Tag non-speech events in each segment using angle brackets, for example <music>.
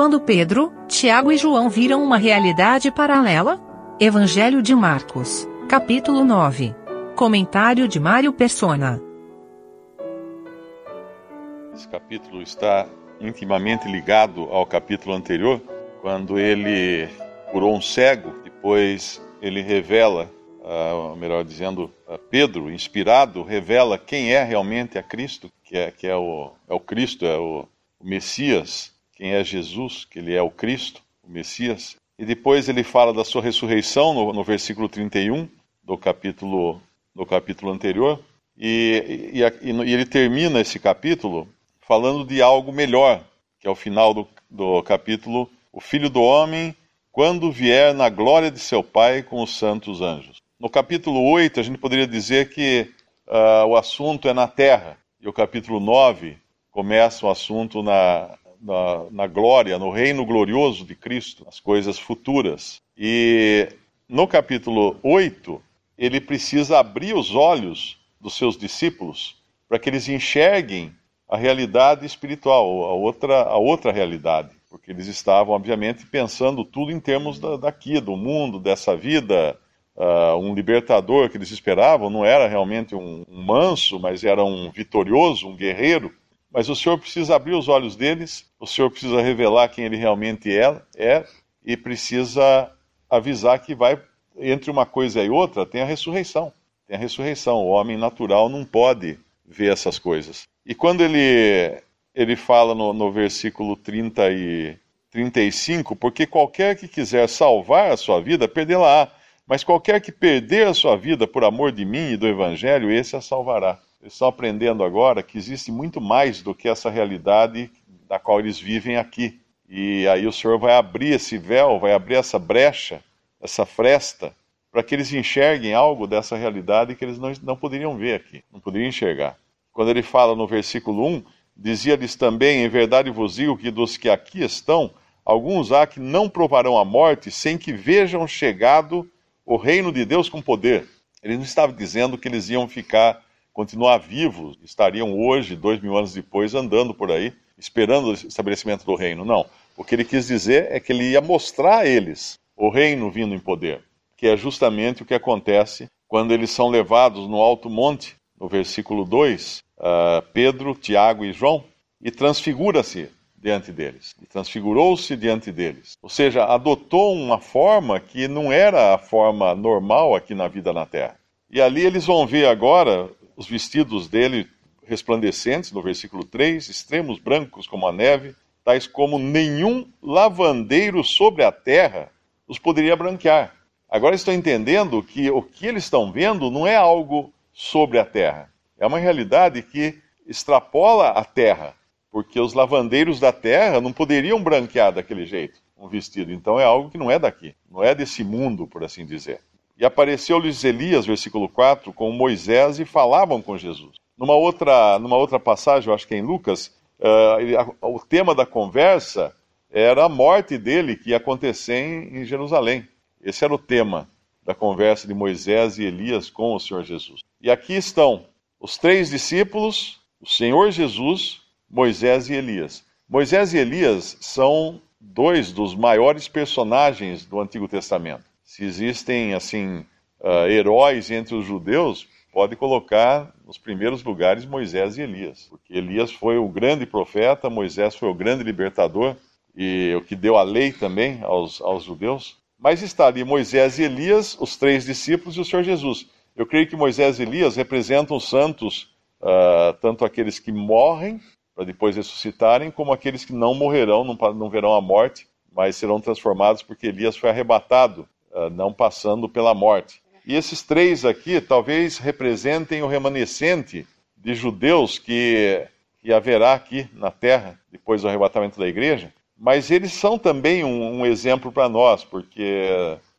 quando Pedro, Tiago e João viram uma realidade paralela? Evangelho de Marcos, capítulo 9. Comentário de Mário Persona. Esse capítulo está intimamente ligado ao capítulo anterior, quando ele curou um cego, depois ele revela, uh, melhor dizendo, uh, Pedro, inspirado, revela quem é realmente a Cristo, que é, que é, o, é o Cristo, é o, o Messias, quem é Jesus, que ele é o Cristo, o Messias. E depois ele fala da sua ressurreição no, no versículo 31 do capítulo, do capítulo anterior. E, e, e, ele termina esse capítulo falando de algo melhor, que é o final do, do capítulo: O Filho do Homem, quando vier na glória de seu Pai com os santos anjos. No capítulo 8, a gente poderia dizer que uh, o assunto é na terra, e o capítulo 9 começa o assunto na, na, na glória, no reino glorioso de Cristo, as coisas futuras. E no capítulo 8, ele precisa abrir os olhos dos seus discípulos para que eles enxerguem a realidade espiritual, a outra, a outra realidade. Porque eles estavam, obviamente, pensando tudo em termos da, daqui, do mundo, dessa vida. Uh, um libertador que eles esperavam não era realmente um, um manso, mas era um vitorioso, um guerreiro. Mas o Senhor precisa abrir os olhos deles, o Senhor precisa revelar quem ele realmente é, é e precisa avisar que vai, entre uma coisa e outra, tem a ressurreição. Tem a ressurreição. O homem natural não pode ver essas coisas. E quando ele, ele fala no, no versículo 30 e 35, porque qualquer que quiser salvar a sua vida, perdê-la-á. Mas qualquer que perder a sua vida por amor de mim e do Evangelho, esse a salvará. Estão aprendendo agora que existe muito mais do que essa realidade da qual eles vivem aqui. E aí o Senhor vai abrir esse véu, vai abrir essa brecha, essa fresta, para que eles enxerguem algo dessa realidade que eles não, não poderiam ver aqui, não poderiam enxergar. Quando ele fala no versículo 1, dizia-lhes também: Em verdade vos digo que dos que aqui estão, alguns há que não provarão a morte sem que vejam chegado o reino de Deus com poder. Ele não estava dizendo que eles iam ficar continuar vivos, estariam hoje, dois mil anos depois, andando por aí, esperando o estabelecimento do reino. Não. O que ele quis dizer é que ele ia mostrar a eles o reino vindo em poder, que é justamente o que acontece quando eles são levados no alto monte, no versículo 2, uh, ah, Pedro, Tiago e João, e transfigura-se diante deles, e transfigurou-se diante deles. Ou seja, adotou uma forma que não era a forma normal aqui na vida na terra. E ali eles vão ver agora os vestidos dele resplandecentes, no versículo 3, extremos brancos como a neve, tais como nenhum lavandeiro sobre a terra os poderia branquear. Agora estão entendendo que o que eles estão vendo não é algo sobre a terra, é uma realidade que extrapola a terra, porque os lavandeiros da terra não poderiam branquear daquele jeito um vestido. Então é algo que não é daqui, não é desse mundo, por assim dizer. E apareceu-lhes Elias, versículo 4, com Moisés e falavam com Jesus. Numa outra, numa outra passagem, eu acho que é em Lucas, uh, o tema da conversa era a morte dele que ia acontecer em, em Jerusalém. Esse era o tema da conversa de Moisés e Elias com o Senhor Jesus. E aqui estão os três discípulos, o Senhor Jesus, Moisés e Elias. Moisés e Elias são dois dos maiores personagens do Antigo Testamento se existem assim uh, heróis entre os judeus, pode colocar nos primeiros lugares Moisés e Elias, porque Elias foi o grande profeta, Moisés foi o grande libertador e o que deu a lei também aos, aos judeus. Mas está ali Moisés e Elias, os três discípulos e o Senhor Jesus. Eu creio que Moisés e Elias representam os santos, uh, tanto aqueles que morrem para depois ressuscitarem, como aqueles que não morrerão, não, não verão a morte, mas serão transformados porque Elias foi arrebatado não passando pela morte. E esses três aqui talvez representem o remanescente de judeus que, que haverá aqui na terra depois do arrebatamento da igreja, mas eles são também um, um exemplo para nós, porque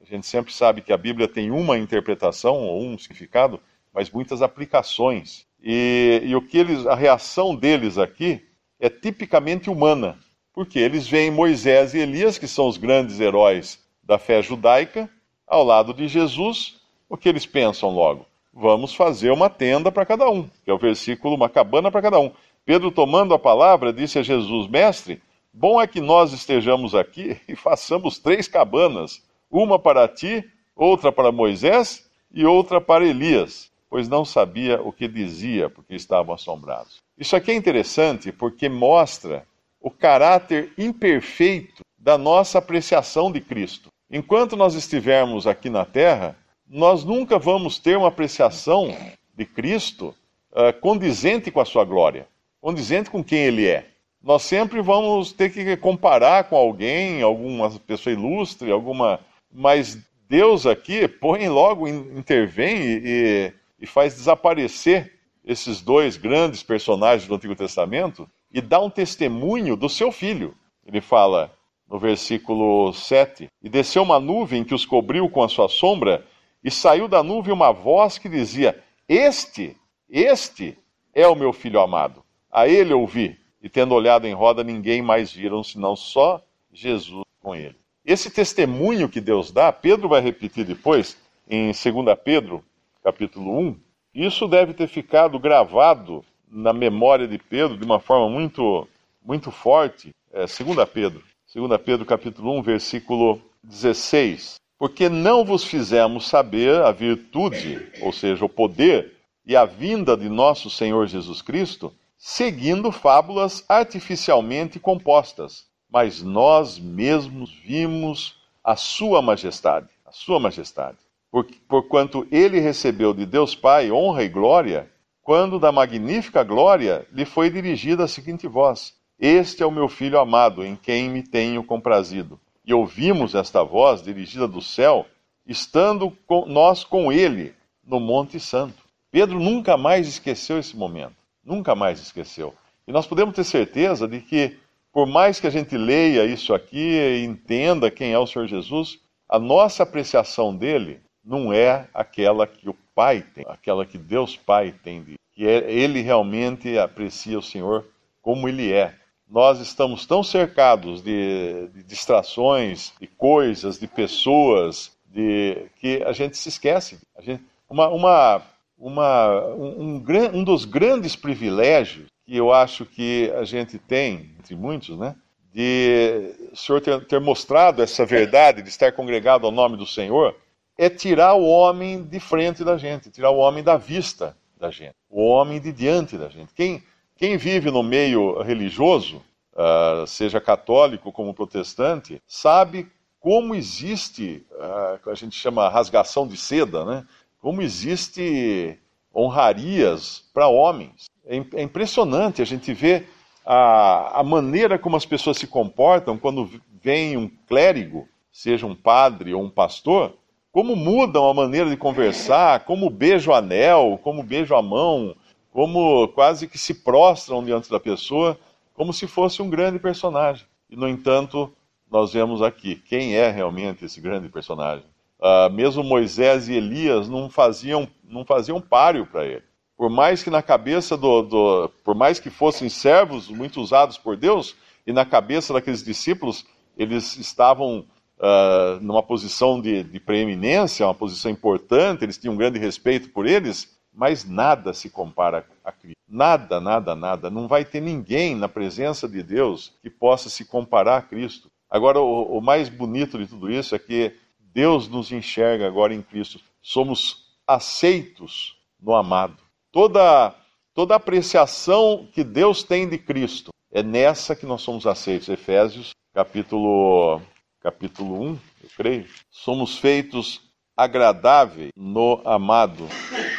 a gente sempre sabe que a Bíblia tem uma interpretação ou um significado, mas muitas aplicações. E, e o que eles, a reação deles aqui é tipicamente humana, porque eles veem Moisés e Elias, que são os grandes heróis da fé judaica, ao lado de Jesus, o que eles pensam logo? Vamos fazer uma tenda para cada um, que é o versículo, uma cabana para cada um. Pedro, tomando a palavra, disse a Jesus: Mestre, Bom é que nós estejamos aqui <laughs> e façamos três cabanas: uma para ti, outra para Moisés e outra para Elias, pois não sabia o que dizia, porque estavam assombrados. Isso aqui é interessante porque mostra o caráter imperfeito da nossa apreciação de Cristo. Enquanto nós estivermos aqui na terra, nós nunca vamos ter uma apreciação de Cristo uh, condizente com a sua glória, condizente com quem ele é. Nós sempre vamos ter que comparar com alguém, alguma pessoa ilustre, alguma. Mas Deus aqui põe logo, intervém e, e faz desaparecer esses dois grandes personagens do Antigo Testamento e dá um testemunho do seu filho. Ele fala no versículo 7: E desceu uma nuvem que os cobriu com a sua sombra, e saiu da nuvem uma voz que dizia: Este, este é o meu filho amado. A ele ouvi, e tendo olhado em roda, ninguém mais viram, senão só Jesus com ele. Esse testemunho que Deus dá, Pedro vai repetir depois, em 2 Pedro, capítulo 1. Isso deve ter ficado gravado na memória de Pedro de uma forma muito, muito forte. É, 2 Pedro, 2 Pedro capítulo 1, versículo 16. Porque não vos fizemos saber a virtude, ou seja, o poder e a vinda de nosso Senhor Jesus Cristo, seguindo fábulas artificialmente compostas, mas nós mesmos vimos a sua majestade, a sua majestade. Por, porquanto ele recebeu de Deus Pai honra e glória, quando da magnífica glória lhe foi dirigida a seguinte voz: Este é o meu filho amado, em quem me tenho comprazido. E ouvimos esta voz dirigida do céu, estando com, nós com ele no Monte Santo. Pedro nunca mais esqueceu esse momento, nunca mais esqueceu. E nós podemos ter certeza de que, por mais que a gente leia isso aqui e entenda quem é o Senhor Jesus, a nossa apreciação dele não é aquela que o Pai tem, aquela que Deus Pai tem, que é, ele realmente aprecia o Senhor como ele é. Nós estamos tão cercados de, de distrações, de coisas, de pessoas, de que a gente se esquece. Gente, uma, uma, uma, um, um, um dos grandes privilégios que eu acho que a gente tem, entre muitos, né? de o Senhor ter, ter, mostrado essa verdade, de estar congregado ao nome do Senhor, é tirar o homem de frente da gente, tirar o homem da vista da gente, o homem de diante da gente. Quem, quem vive no meio religioso, uh, seja católico como protestante, sabe como existe, uh, a gente chama rasgação de seda, né? como existe honrarias para homens. É, é, impressionante a gente ver a, a maneira como as pessoas se comportam quando vem um clérigo, seja um padre ou um pastor, como mudam a maneira de conversar, como beijam o anel, como beijam a mão, como quase que se prostram diante da pessoa, como se fosse um grande personagem. E, no entanto, nós vemos aqui quem é realmente esse grande personagem. Uh, mesmo Moisés e Elias não faziam, não faziam páreo para ele. Por mais que na cabeça do, do, por mais que fossem servos muito usados por Deus, e na cabeça daqueles discípulos eles estavam uh, numa posição de, de preeminência, uma posição importante, eles tinham um grande respeito por eles, mas nada se compara a Cristo. Nada, nada, nada. Não vai ter ninguém na presença de Deus que possa se comparar a Cristo. Agora, o, o mais bonito de tudo isso é que Deus nos enxerga agora em Cristo. Somos aceitos no amado. Toda, toda apreciação que Deus tem de Cristo é nessa que nós somos aceitos. Efésios, capítulo capítulo 1, eu creio, somos feitos agradáveis no amado.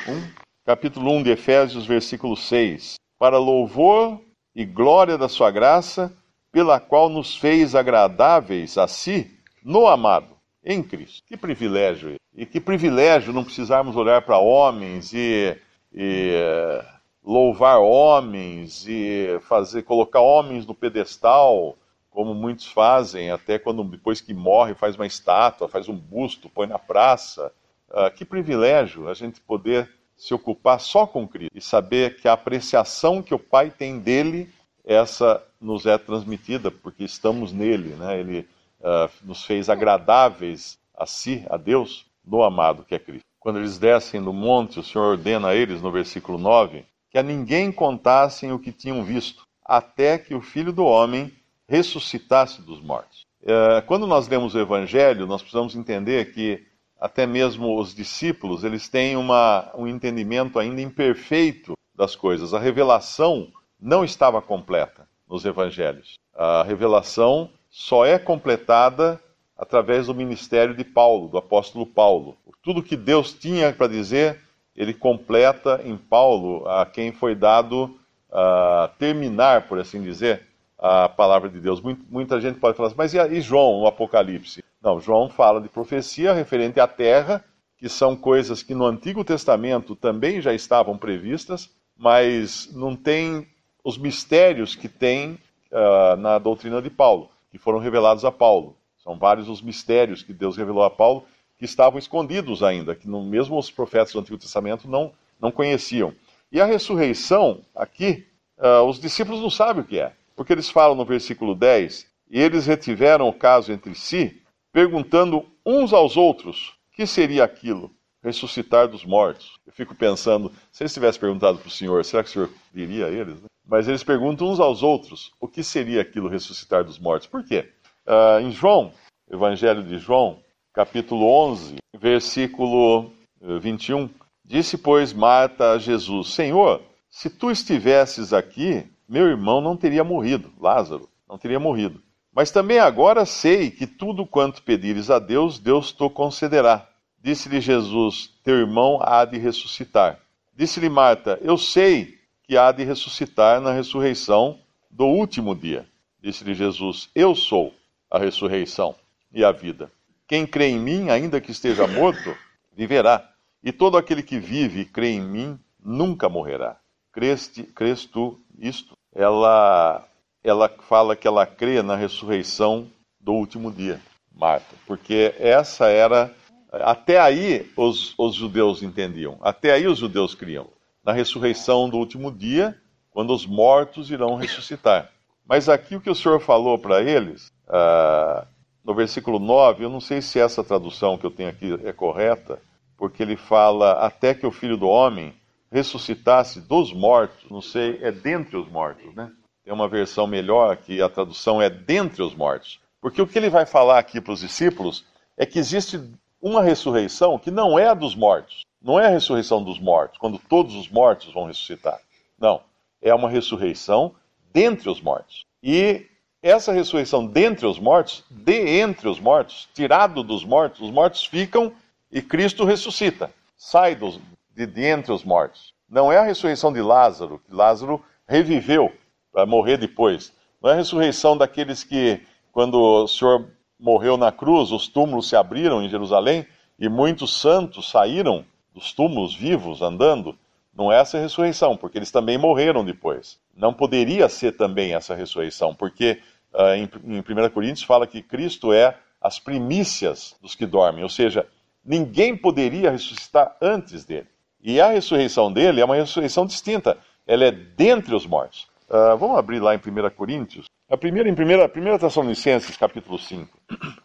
1, capítulo 1 de Efésios, versículo 6. Para louvor e glória da sua graça, pela qual nos fez agradáveis a si no amado, em Cristo. Que privilégio! E que privilégio não precisarmos olhar para homens e, e eh, louvar homens e fazer colocar homens no pedestal como muitos fazem, até quando depois que morre faz uma estátua, faz um busto, põe na praça. Uh, que privilégio a gente poder se ocupar só com Cristo e saber que a apreciação que o Pai tem dele, essa nos é transmitida porque estamos nele, né? Ele uh, nos fez agradáveis a si, a Deus, no amado que é Cristo. Quando eles descem do monte, o Senhor ordena a eles, no versículo 9, que a ninguém contassem o que tinham visto, até que o Filho do Homem ressuscitasse dos mortos. É, quando nós lemos o Evangelho, nós precisamos entender que até mesmo os discípulos eles têm uma, um entendimento ainda imperfeito das coisas. A revelação não estava completa nos Evangelhos. A revelação só é completada através do ministério de Paulo, do apóstolo Paulo. Tudo que Deus tinha para dizer, ele completa em Paulo, a quem foi dado uh, terminar, por assim dizer, a palavra de Deus. Muita gente pode falar assim, mas e João, no Apocalipse? Não, João fala de profecia referente à terra, que são coisas que no Antigo Testamento também já estavam previstas, mas não tem os mistérios que tem uh, na doutrina de Paulo, que foram revelados a Paulo. São vários os mistérios que Deus revelou a Paulo que estavam escondidos ainda, que no, mesmo os profetas do Antigo Testamento não, não conheciam. E a ressurreição, aqui, uh, os discípulos não sabem o que é, porque eles falam no versículo 10: E eles retiveram o caso entre si, perguntando uns aos outros: que seria aquilo? Ressuscitar dos mortos. Eu fico pensando, se eles tivessem perguntado para o Senhor, será que o Senhor diria a eles? Né? Mas eles perguntam uns aos outros: o que seria aquilo ressuscitar dos mortos? Por quê? Uh, em João, Evangelho de João, capítulo 11, versículo 21, disse, pois, Marta a Jesus: Senhor, se tu estivesses aqui, meu irmão não teria morrido, Lázaro, não teria morrido. Mas também agora sei que tudo quanto pedires a Deus, Deus te concederá. Disse-lhe Jesus: Teu irmão há de ressuscitar. Disse-lhe Marta: Eu sei que há de ressuscitar na ressurreição do último dia. Disse-lhe Jesus: Eu sou a ressurreição e a vida. Quem crê em mim, ainda que esteja morto, viverá. E todo aquele que vive e crê em mim nunca morrerá. Creste, crês tu isto? Ela, ela fala que ela crê na ressurreição do último dia, Marta, porque essa era. Até aí os, os judeus entendiam, até aí os judeus criam. Na ressurreição do último dia, quando os mortos irão ressuscitar. Mas aqui o que o Senhor falou para eles, ah, no versículo 9, eu não sei se essa tradução que eu tenho aqui é correta, porque ele fala até que o filho do homem ressuscitasse dos mortos, não sei, é dentre os mortos, né? Tem uma versão melhor que a tradução é dentre os mortos. Porque o que ele vai falar aqui para os discípulos é que existe uma ressurreição que não é a dos mortos. Não é a ressurreição dos mortos, quando todos os mortos vão ressuscitar. Não. É uma ressurreição dentre os mortos. E essa ressurreição dentre os mortos, de entre os mortos, tirado dos mortos, os mortos ficam e Cristo ressuscita, sai dos, de, de entre os mortos. Não é a ressurreição de Lázaro, que Lázaro reviveu para morrer depois. Não é a ressurreição daqueles que, quando o Senhor morreu na cruz, os túmulos se abriram em Jerusalém e muitos santos saíram dos túmulos vivos andando. Não é essa ressurreição, porque eles também morreram depois. Não poderia ser também essa ressurreição, porque uh, em, em 1 Coríntios fala que Cristo é as primícias dos que dormem, ou seja, ninguém poderia ressuscitar antes dele. E a ressurreição dele é uma ressurreição distinta, ela é dentre os mortos. Uh, vamos abrir lá em 1 Coríntios. A primeira, em 1 primeira, primeira Tessalonicenses, capítulo 5,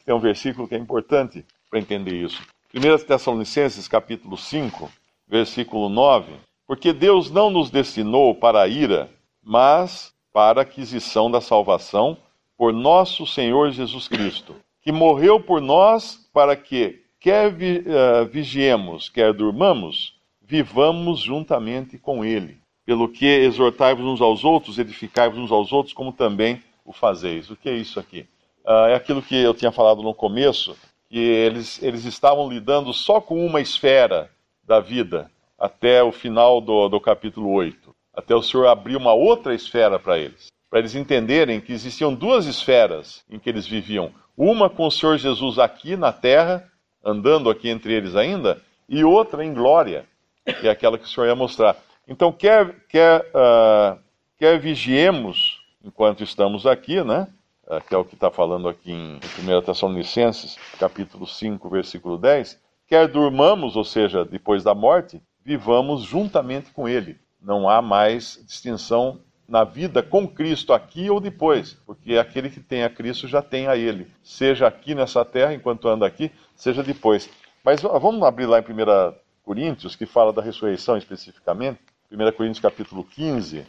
tem um versículo que é importante para entender isso. 1 Tessalonicenses, capítulo 5, versículo 9 porque Deus não nos destinou para a ira, mas para a aquisição da salvação por nosso Senhor Jesus Cristo, que morreu por nós para que, quer vi, uh, vigiemos, quer durmamos, vivamos juntamente com Ele. Pelo que exortai-vos uns aos outros, edificai-vos uns aos outros, como também o fazeis. O que é isso aqui? Uh, é aquilo que eu tinha falado no começo, que eles, eles estavam lidando só com uma esfera da vida, até o final do, do capítulo 8. Até o Senhor abrir uma outra esfera para eles. Para eles entenderem que existiam duas esferas em que eles viviam. Uma com o Senhor Jesus aqui na terra, andando aqui entre eles ainda, e outra em glória, que é aquela que o Senhor ia mostrar. Então, quer, quer, uh, quer vigiemos enquanto estamos aqui, né? Uh, que é o que está falando aqui em 1 Tessalonicenses, capítulo 5, versículo 10. Quer durmamos, ou seja, depois da morte, vivamos juntamente com Ele. Não há mais distinção na vida com Cristo aqui ou depois, porque aquele que tem a Cristo já tem a Ele, seja aqui nessa terra enquanto anda aqui, seja depois. Mas vamos abrir lá em 1 Coríntios, que fala da ressurreição especificamente. 1 Coríntios capítulo 15,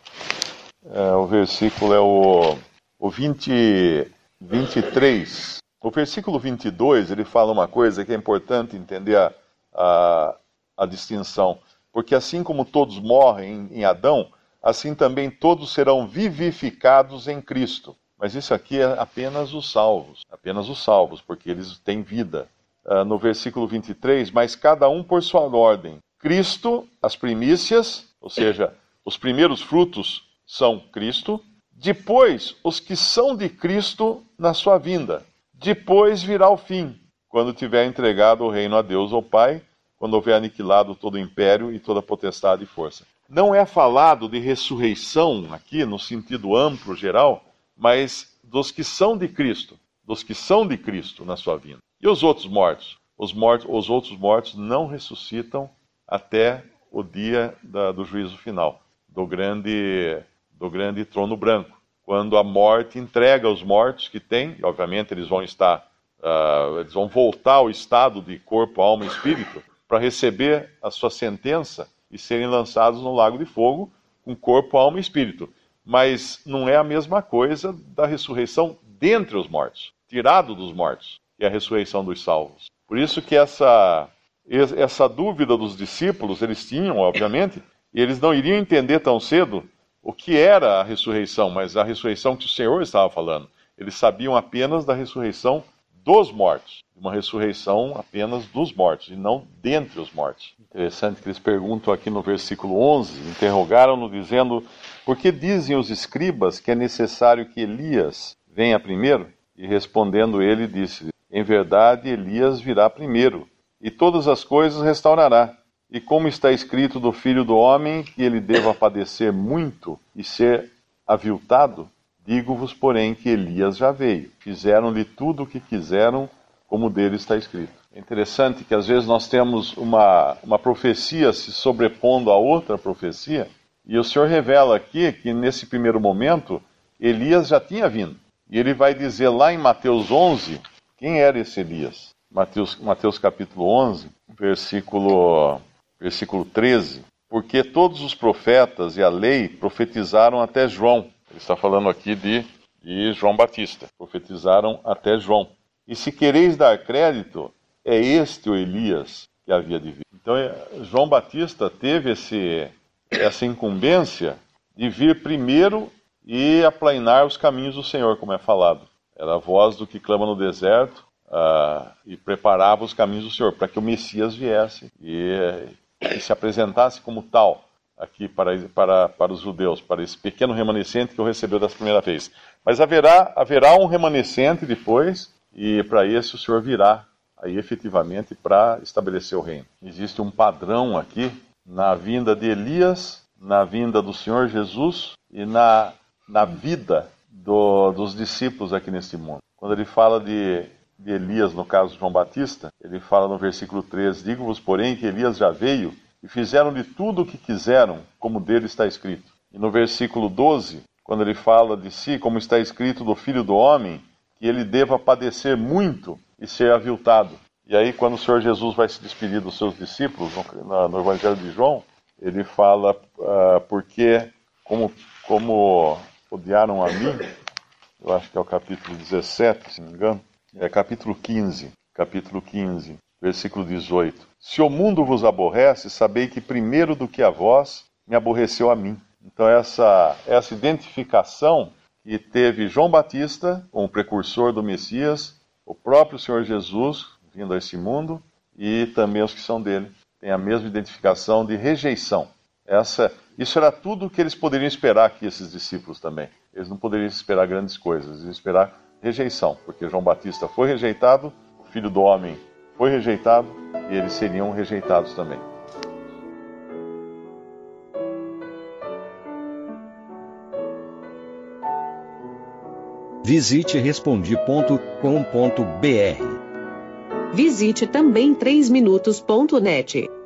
é, o versículo é o o 20, 23, o versículo 22, ele fala uma coisa que é importante entender a, a, a distinção. Porque assim como todos morrem em Adão, assim também todos serão vivificados em Cristo. Mas isso aqui é apenas os salvos, apenas os salvos, porque eles têm vida. Uh, no versículo 23, mas cada um por sua ordem. Cristo, as primícias, ou seja, os primeiros frutos são Cristo. Depois, os que são de Cristo na sua vinda. Depois virá o fim, quando tiver entregado o reino a Deus ou Pai, quando houver aniquilado todo o império e toda potestade e força. Não é falado de ressurreição aqui, no sentido amplo, geral, mas dos que são de Cristo, dos que são de Cristo na sua vinda. E os outros mortos? Os, mortos, os outros mortos não ressuscitam até o dia da, do juízo final, do grande, do grande trono branco, quando a morte entrega os mortos que tem, e obviamente eles vão estar, uh, eles vão voltar ao estado de corpo, alma e espírito para receber a sua sentença e serem lançados no lago de fogo com corpo, alma e espírito. Mas não é a mesma coisa da ressurreição dentre os mortos, tirado dos mortos, é a ressurreição dos salvos. Por isso que essa, essa dúvida dos discípulos, eles tinham, obviamente, e eles não iriam entender tão cedo o que era a ressurreição, mas a ressurreição que o Senhor estava falando. Eles sabiam apenas da ressurreição dos mortos, uma ressurreição apenas dos mortos e não dentre os mortos. Interessante que eles perguntam aqui no versículo 11, interrogaram-no dizendo: por que dizem os escribas que é necessário que Elias venha primeiro? E respondendo ele, disse: Em verdade, Elias virá primeiro, e todas as coisas restaurará. E como está escrito do filho do homem, que ele deva padecer muito e ser aviltado, digo-vos, porém, que Elias já veio. Fizeram-lhe tudo o que quiseram, como dele está escrito. É interessante que às vezes nós temos uma, uma profecia se sobrepondo a outra profecia, e o Senhor revela aqui que nesse primeiro momento Elias já tinha vindo. E ele vai dizer lá em Mateus 11 quem era esse Elias. Mateus, Mateus capítulo 11, versículo, versículo 13. Porque todos os profetas e a lei profetizaram até João. Ele está falando aqui de, de João Batista. Profetizaram até João. E se quereis dar crédito, é este o Elias que havia de vir. Então, é, João Batista teve esse, essa incumbência de vir primeiro e aplainar os caminhos do Senhor, como é falado. Era a voz do que clama no deserto uh, e preparava os caminhos do Senhor para que o Messias viesse e, e se apresentasse como tal aqui para, para, para os judeus, para esse pequeno remanescente que o recebeu dessa primeira vez. Mas haverá, haverá um remanescente depois, e para esse o Senhor virá aí efetivamente para estabelecer o reino. Existe um padrão aqui na vinda de Elias, na vinda do Senhor Jesus e na, na vida do, dos discípulos aqui neste mundo. Quando ele fala de, de Elias, no caso de João Batista, ele fala no versículo 3: Digo-vos, porém, que Elias já veio e fizeram-lhe tudo o que quiseram, como dele está escrito. E no versículo 12, quando ele fala de si, como está escrito do filho do homem, que ele deva padecer muito e ser aviltado. E aí, quando o Senhor Jesus vai se despedir dos seus discípulos, no, no Evangelho de João, ele fala, uh, porque, como, como odiaram a mim, eu acho que é o capítulo 17, se não me engano, é capítulo 15, capítulo 15, versículo 18. Se o mundo vos aborrece, sabei que primeiro do que a vós, me aborreceu a mim. Então, essa, essa identificação que teve João Batista, como precursor do Messias, o próprio Senhor Jesus, vindo a esse mundo e também os que são dele têm a mesma identificação de rejeição. Essa, isso era tudo o que eles poderiam esperar aqui, esses discípulos também. Eles não poderiam esperar grandes coisas, eles iam esperar rejeição, porque João Batista foi rejeitado, o filho do homem foi rejeitado e eles seriam rejeitados também. Visite respondi.com.br Visite também 3minutos.net.